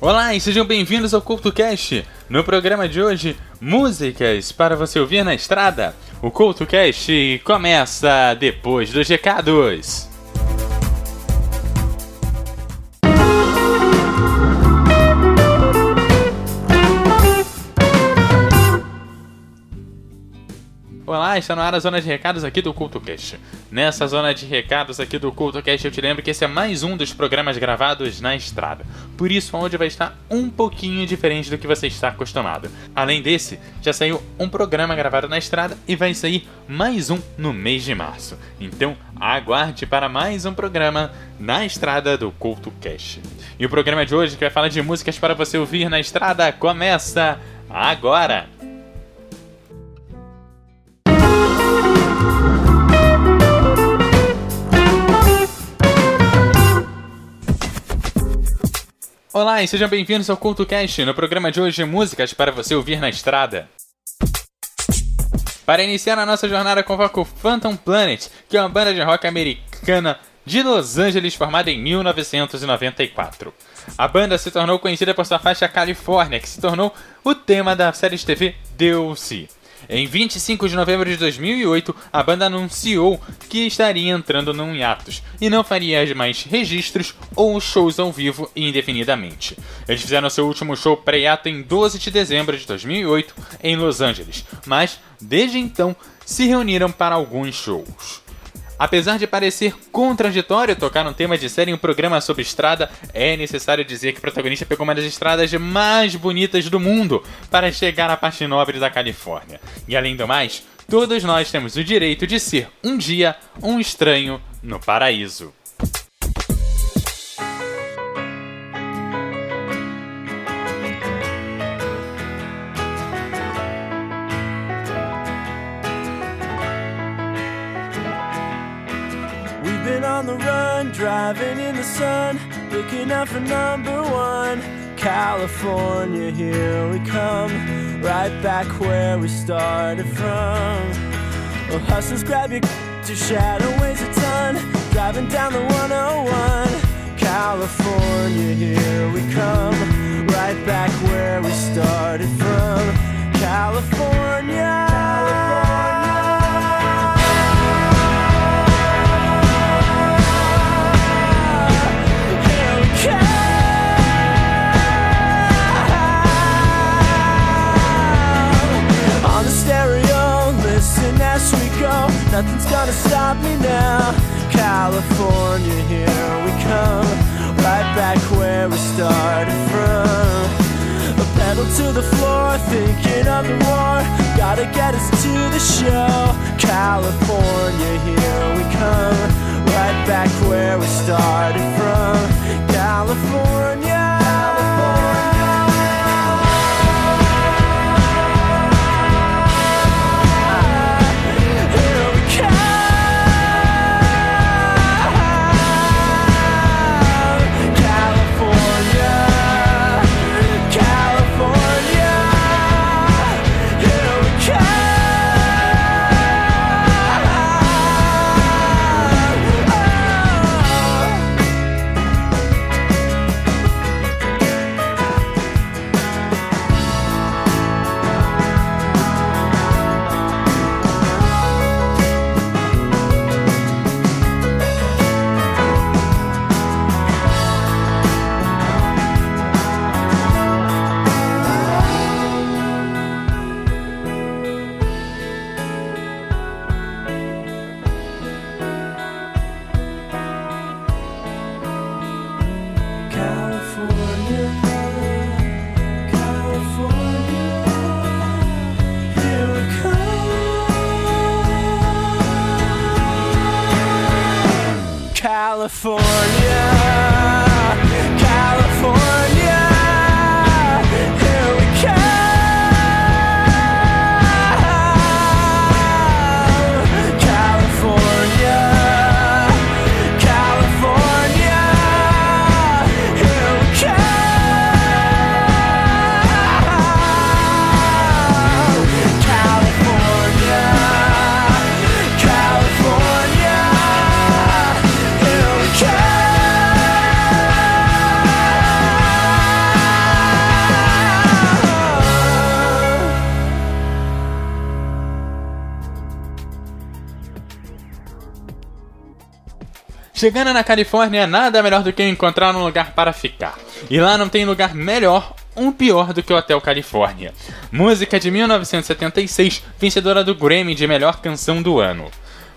Olá e sejam bem-vindos ao CultoCast. No programa de hoje, músicas para você ouvir na estrada. O CultoCast começa depois dos recados. Olá, está no ar a zona de recados aqui do CultoCast. Nessa zona de recados aqui do CultoCast, eu te lembro que esse é mais um dos programas gravados na estrada. Por isso, o áudio vai estar um pouquinho diferente do que você está acostumado. Além desse, já saiu um programa gravado na estrada e vai sair mais um no mês de março. Então, aguarde para mais um programa na estrada do CultoCast. E o programa de hoje, que vai falar de músicas para você ouvir na estrada, começa agora! Olá e sejam bem-vindos ao CultoCast. No programa de hoje, músicas para você ouvir na estrada. Para iniciar a nossa jornada, convoco Phantom Planet, que é uma banda de rock americana de Los Angeles formada em 1994. A banda se tornou conhecida por sua faixa California, que se tornou o tema da série de TV DLC. Em 25 de novembro de 2008, a banda anunciou que estaria entrando num hiatus e não faria mais registros ou shows ao vivo indefinidamente. Eles fizeram seu último show pré-hiato em 12 de dezembro de 2008 em Los Angeles, mas desde então se reuniram para alguns shows. Apesar de parecer contraditório tocar um tema de série em um programa sobre estrada, é necessário dizer que o protagonista pegou uma das estradas mais bonitas do mundo para chegar à parte nobre da Califórnia. E além do mais, todos nós temos o direito de ser um dia um estranho no paraíso. On the run, driving in the sun, looking out for number one. California, here we come, right back where we started from. Well, hustlers, grab your your shadow weighs a ton, driving down the 101. California, here we come, right back where we started from. California. Nothing's gonna stop me now. California, here we come. Right back where we started from. A pedal to the floor, thinking of the war. Gotta get us to the show. Chegando na Califórnia, nada melhor do que encontrar um lugar para ficar. E lá não tem lugar melhor um pior do que o Hotel Califórnia. Música de 1976, vencedora do Grammy de melhor canção do ano.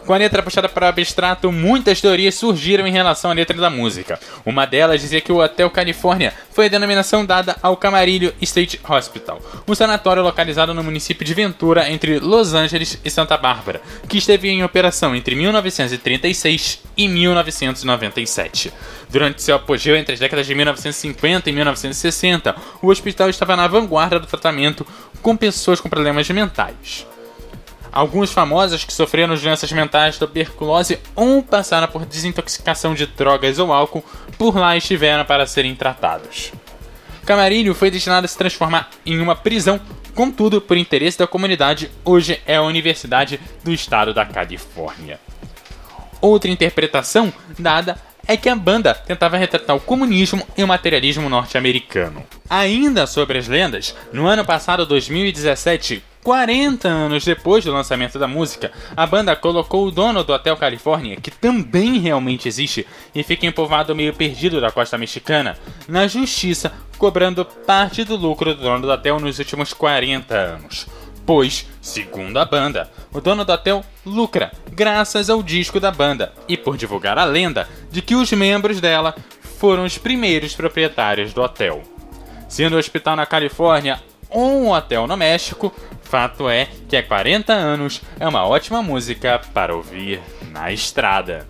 Com a letra puxada para o abstrato, muitas teorias surgiram em relação à letra da música. Uma delas dizia que o Hotel Califórnia foi a denominação dada ao Camarillo State Hospital, um sanatório localizado no município de Ventura, entre Los Angeles e Santa Bárbara, que esteve em operação entre 1936 e 1997. Durante seu apogeu entre as décadas de 1950 e 1960, o hospital estava na vanguarda do tratamento com pessoas com problemas mentais. Alguns famosos que sofreram doenças mentais, tuberculose ou passaram por desintoxicação de drogas ou álcool por lá estiveram para serem tratados. Camarilho foi destinado a se transformar em uma prisão, contudo, por interesse da comunidade, hoje é a Universidade do Estado da Califórnia. Outra interpretação dada é que a banda tentava retratar o comunismo e o materialismo norte-americano. Ainda sobre as lendas, no ano passado, 2017, 40 anos depois do lançamento da música, a banda colocou o dono do Hotel Califórnia, que também realmente existe e fica em povoado meio perdido da costa mexicana, na justiça, cobrando parte do lucro do dono do hotel nos últimos 40 anos. Pois, segundo a banda, o dono do hotel lucra graças ao disco da banda e por divulgar a lenda de que os membros dela foram os primeiros proprietários do hotel. Sendo o hospital na Califórnia ou um hotel no México, Fato é que há 40 anos é uma ótima música para ouvir na estrada.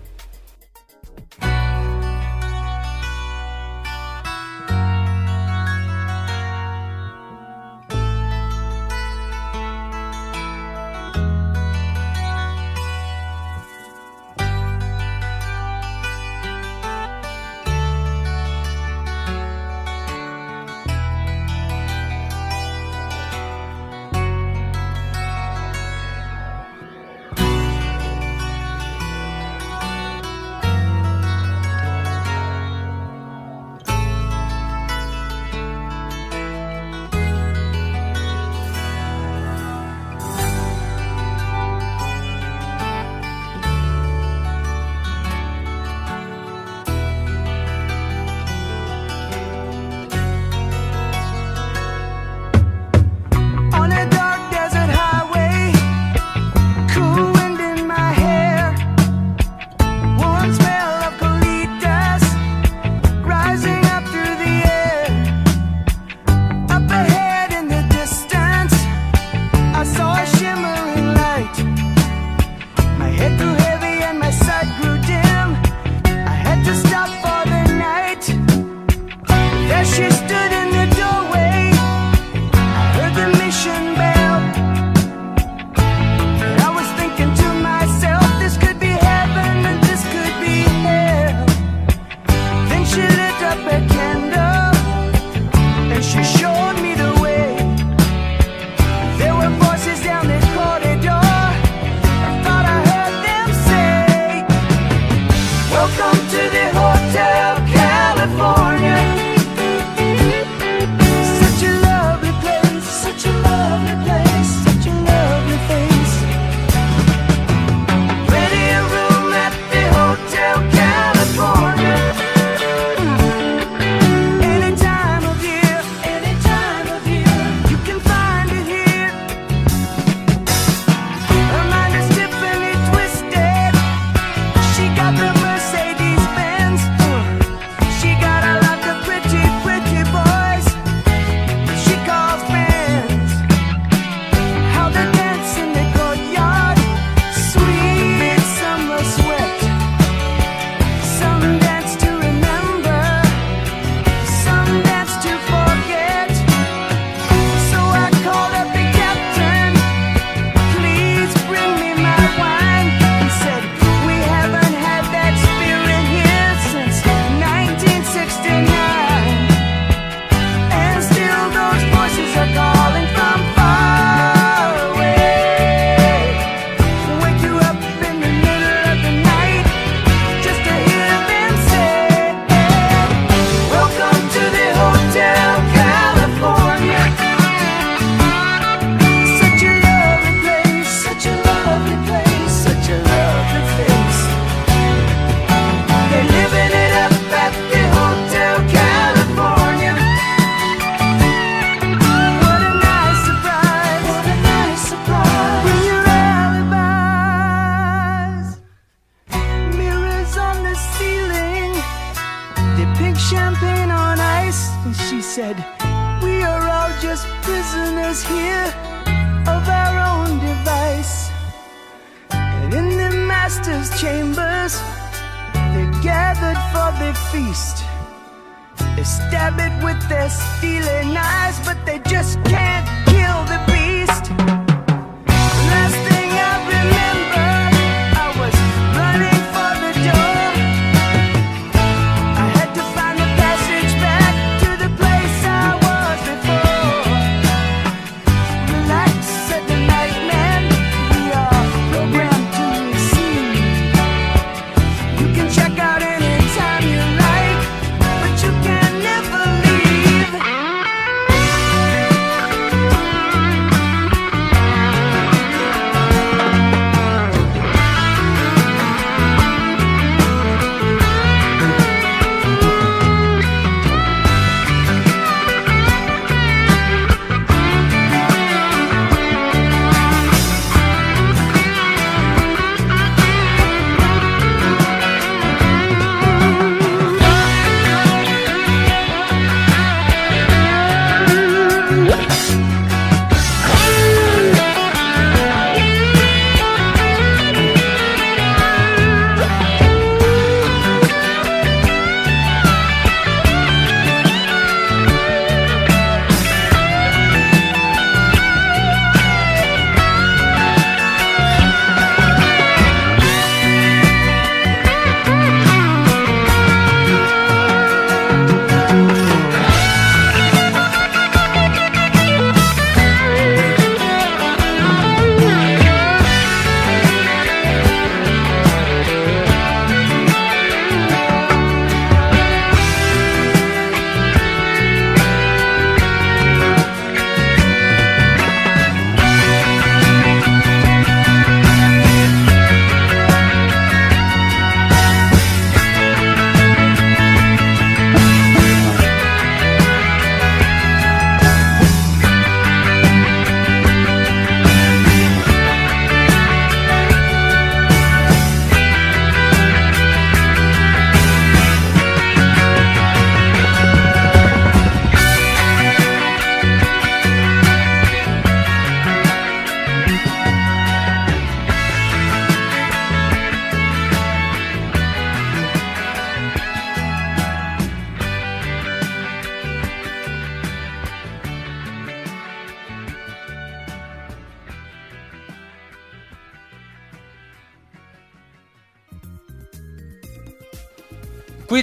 Face and she said, We are all just prisoners here of our own device. And in the master's chambers, they gathered for the feast. They stab it with their steely knives, but they just can't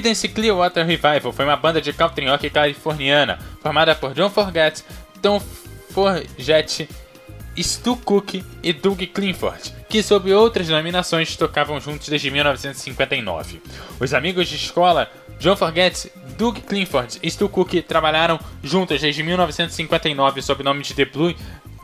Creedence Clearwater Revival foi uma banda de country rock californiana formada por John Forget, Tom Forget, Stu Cook e Doug Clifford, que sob outras denominações tocavam juntos desde 1959. Os amigos de escola John Forget, Doug Clifford e Stu Cook trabalharam juntos desde 1959 sob o nome de The Blue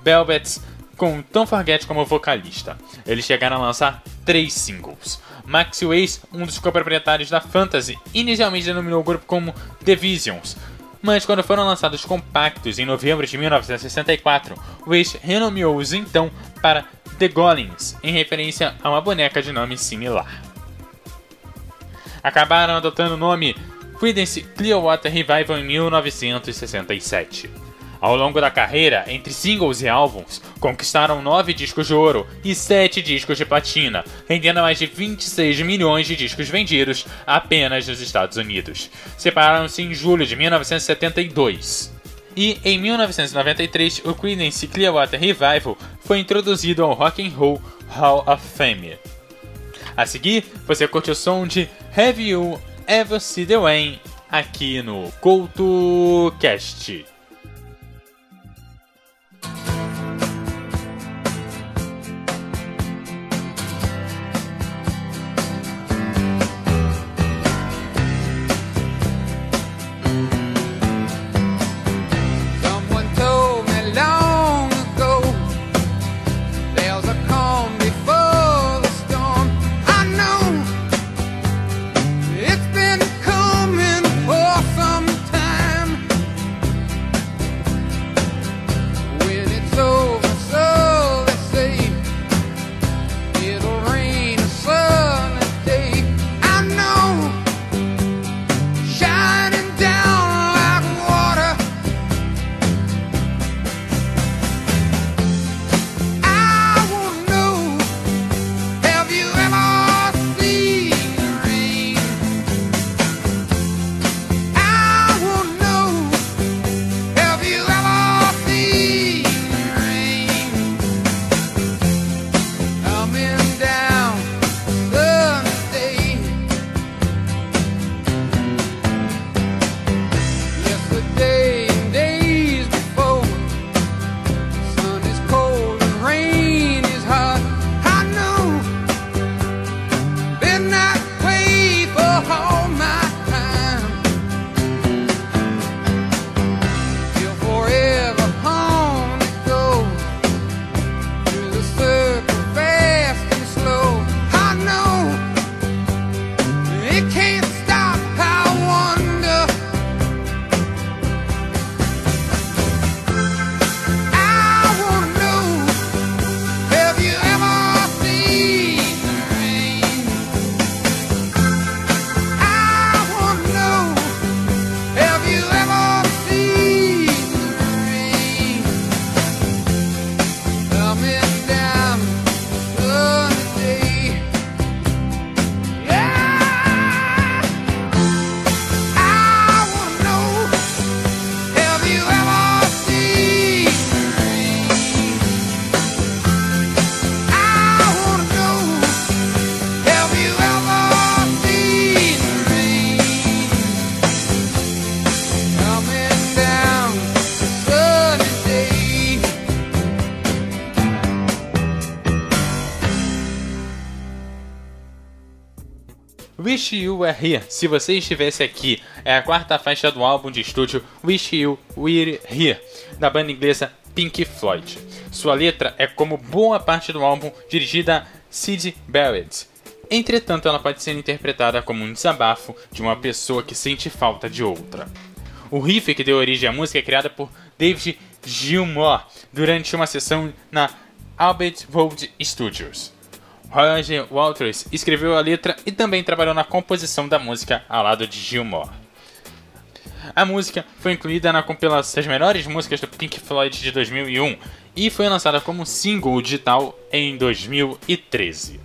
Velvets, com Tom Forget como vocalista. Eles chegaram a lançar três singles. Max Weiss, um dos coproprietários da Fantasy, inicialmente denominou o grupo como The Visions, mas quando foram lançados compactos em novembro de 1964, Weiss renomeou-os então para The Golems, em referência a uma boneca de nome similar. Acabaram adotando o nome Creedence Clearwater Revival em 1967. Ao longo da carreira, entre singles e álbuns, conquistaram 9 discos de ouro e 7 discos de platina, rendendo mais de 26 milhões de discos vendidos apenas nos Estados Unidos. Separaram-se em julho de 1972. E em 1993, o Creedence Clearwater Revival foi introduzido ao Rock and Roll Hall of Fame. A seguir, você curte o som de Have You Ever Seen the Rain aqui no CoutoCast. Someone Wish You Were Here, Se Você Estivesse Aqui, é a quarta faixa do álbum de estúdio Wish You Were Here, da banda inglesa Pink Floyd. Sua letra é, como boa parte do álbum, dirigida a Sid Barrett. Entretanto, ela pode ser interpretada como um desabafo de uma pessoa que sente falta de outra. O riff que deu origem à música é criado por David Gilmour durante uma sessão na Albert Road Studios. Roger Walters escreveu a letra e também trabalhou na composição da música ao lado de Gilmour. A música foi incluída na compilação das melhores músicas do Pink Floyd de 2001 e foi lançada como single digital em 2013.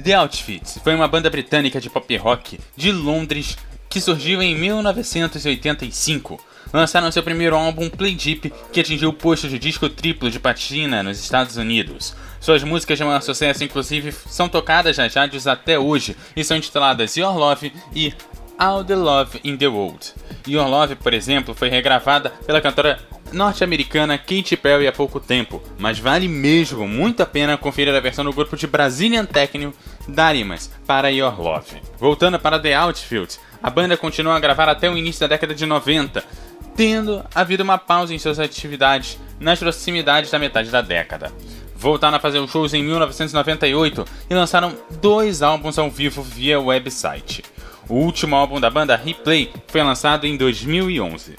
The Outfits foi uma banda britânica de pop rock de Londres que surgiu em 1985. Lançaram seu primeiro álbum Play Deep, que atingiu o posto de disco triplo de platina nos Estados Unidos. Suas músicas de maior sucesso, inclusive, são tocadas nas rádios até hoje e são intituladas Your Love e All the Love in the World. Your Love, por exemplo, foi regravada pela cantora norte-americana Katy Perry há pouco tempo, mas vale mesmo muito a pena conferir a versão do grupo de Brazilian Techno Darimas para Your Love. Voltando para The Outfield, a banda continuou a gravar até o início da década de 90, tendo havido uma pausa em suas atividades nas proximidades da metade da década. Voltaram a fazer shows em 1998 e lançaram dois álbuns ao vivo via website. O último álbum da banda, Replay, foi lançado em 2011.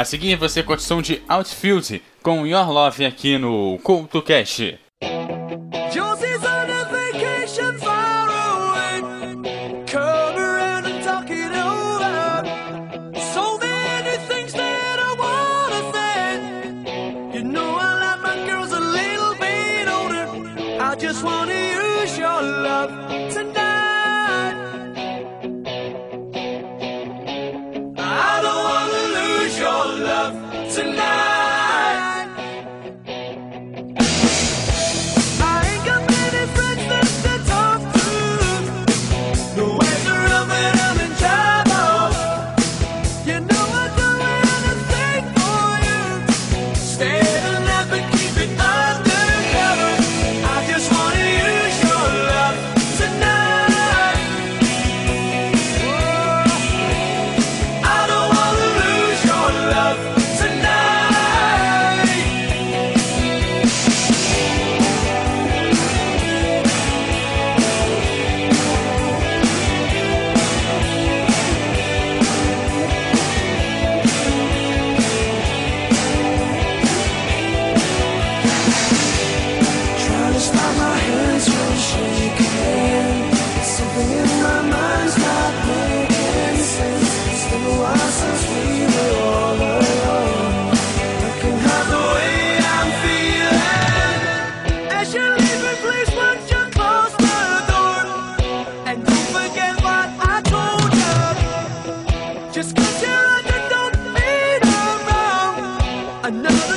A seguir, você curte som de Outfield com Your Love aqui no CoutoCast. Josie's Don't mean Another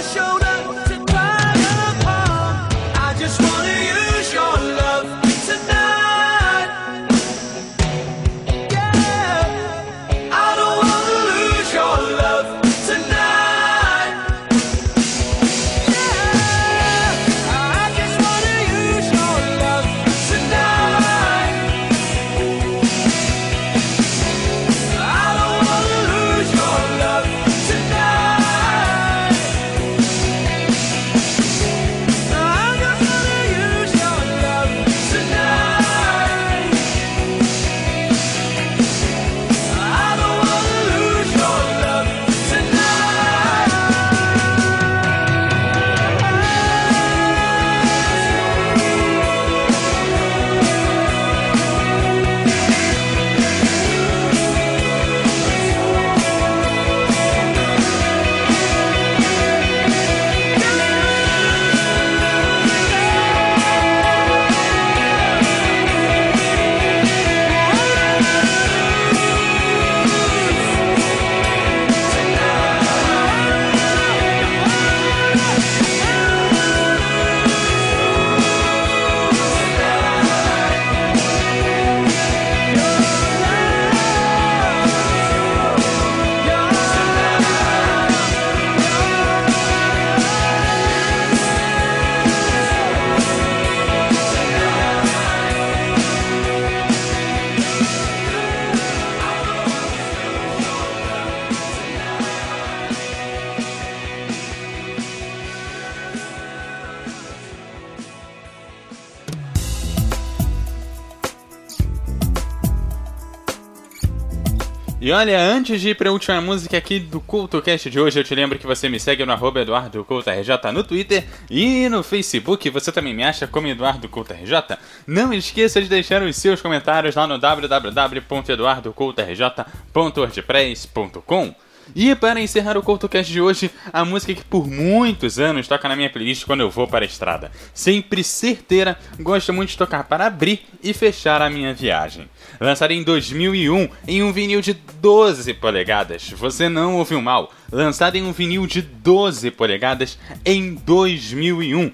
antes de ir para a última música aqui do CultoCast de hoje, eu te lembro que você me segue no arroba EduardoCultoRJ no Twitter e no Facebook, você também me acha como EduardoCultoRJ. Não esqueça de deixar os seus comentários lá no www.eduardocultorj.wordpress.com. E para encerrar o CoutoCast de hoje, a música que por muitos anos toca na minha playlist quando eu vou para a estrada. Sempre certeira, gosto muito de tocar para abrir e fechar a minha viagem. Lançada em 2001 em um vinil de 12 polegadas, você não ouviu mal. Lançada em um vinil de 12 polegadas em 2001.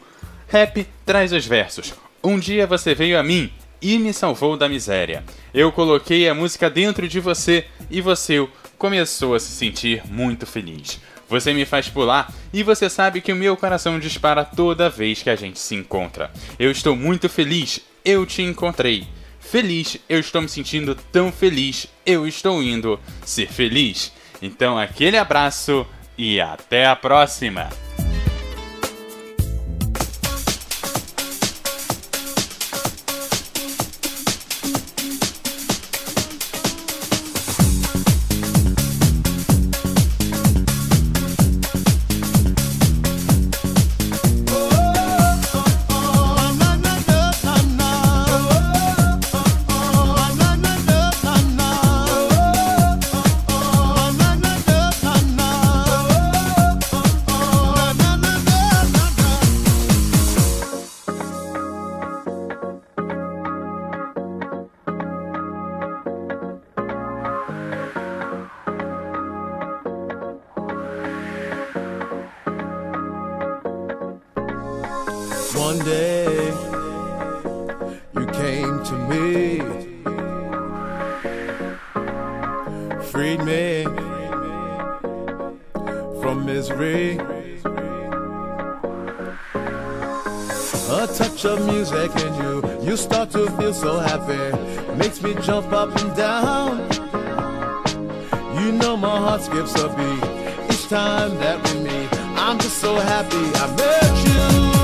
Rap traz os versos. Um dia você veio a mim e me salvou da miséria. Eu coloquei a música dentro de você e você começou a se sentir muito feliz. Você me faz pular e você sabe que o meu coração dispara toda vez que a gente se encontra. Eu estou muito feliz, eu te encontrei. Feliz, eu estou me sentindo tão feliz, eu estou indo ser feliz. Então, aquele abraço e até a próxima! Makes me jump up and down. You know my heart skips a beat each time that we meet. I'm just so happy I met you.